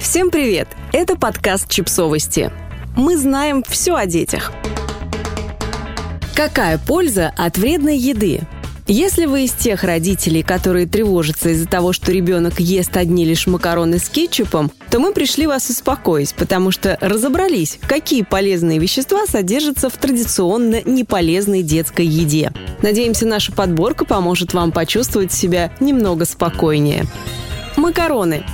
Всем привет! Это подкаст «Чипсовости». Мы знаем все о детях. Какая польза от вредной еды? Если вы из тех родителей, которые тревожатся из-за того, что ребенок ест одни лишь макароны с кетчупом, то мы пришли вас успокоить, потому что разобрались, какие полезные вещества содержатся в традиционно неполезной детской еде. Надеемся, наша подборка поможет вам почувствовать себя немного спокойнее. Макароны.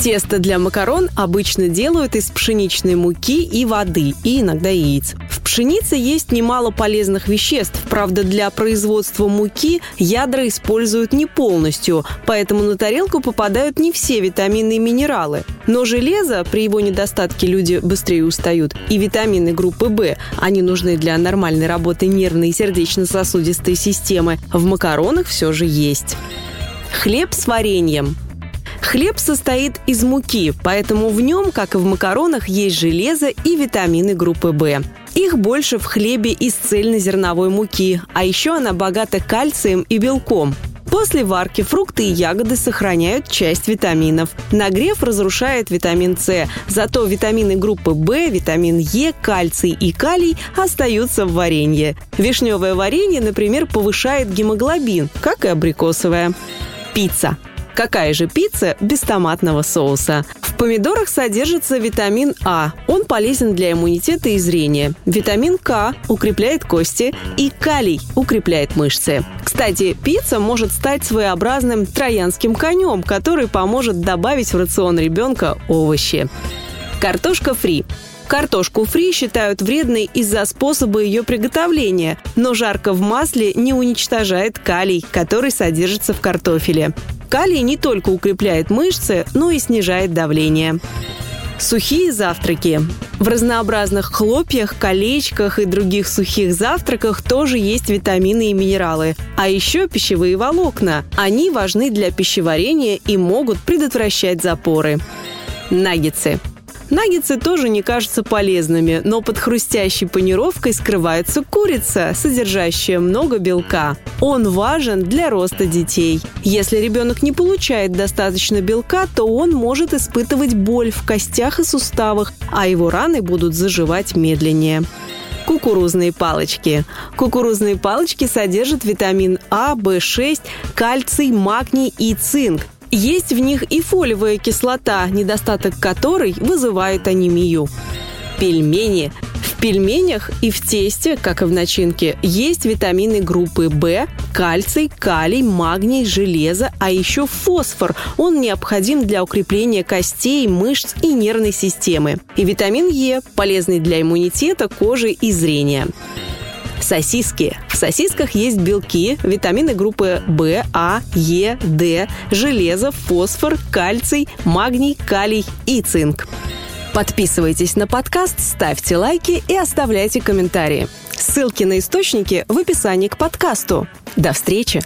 Тесто для макарон обычно делают из пшеничной муки и воды, и иногда яиц. В пшенице есть немало полезных веществ, правда, для производства муки ядра используют не полностью, поэтому на тарелку попадают не все витамины и минералы. Но железо, при его недостатке люди быстрее устают, и витамины группы В, они нужны для нормальной работы нервной и сердечно-сосудистой системы, в макаронах все же есть. Хлеб с вареньем. Хлеб состоит из муки, поэтому в нем, как и в макаронах, есть железо и витамины группы В. Их больше в хлебе из цельнозерновой муки, а еще она богата кальцием и белком. После варки фрукты и ягоды сохраняют часть витаминов. Нагрев разрушает витамин С, зато витамины группы В, витамин Е, кальций и калий остаются в варенье. Вишневое варенье, например, повышает гемоглобин, как и абрикосовое. Пицца. Какая же пицца без томатного соуса? В помидорах содержится витамин А. Он полезен для иммунитета и зрения. Витамин К укрепляет кости и калий укрепляет мышцы. Кстати, пицца может стать своеобразным троянским конем, который поможет добавить в рацион ребенка овощи. Картошка фри. Картошку фри считают вредной из-за способа ее приготовления, но жарко в масле не уничтожает калий, который содержится в картофеле. Калий не только укрепляет мышцы, но и снижает давление. Сухие завтраки. В разнообразных хлопьях, колечках и других сухих завтраках тоже есть витамины и минералы. А еще пищевые волокна. Они важны для пищеварения и могут предотвращать запоры. Наггетсы. Наггетсы тоже не кажутся полезными, но под хрустящей панировкой скрывается курица, содержащая много белка. Он важен для роста детей. Если ребенок не получает достаточно белка, то он может испытывать боль в костях и суставах, а его раны будут заживать медленнее кукурузные палочки. Кукурузные палочки содержат витамин А, В6, кальций, магний и цинк. Есть в них и фолиевая кислота, недостаток которой вызывает анемию. Пельмени. В пельменях и в тесте, как и в начинке, есть витамины группы В, кальций, калий, магний, железо, а еще фосфор. Он необходим для укрепления костей, мышц и нервной системы. И витамин Е, полезный для иммунитета, кожи и зрения. Сосиски. В сосисках есть белки, витамины группы В, А, Е, Д, железо, фосфор, кальций, магний, калий и цинк. Подписывайтесь на подкаст, ставьте лайки и оставляйте комментарии. Ссылки на источники в описании к подкасту. До встречи!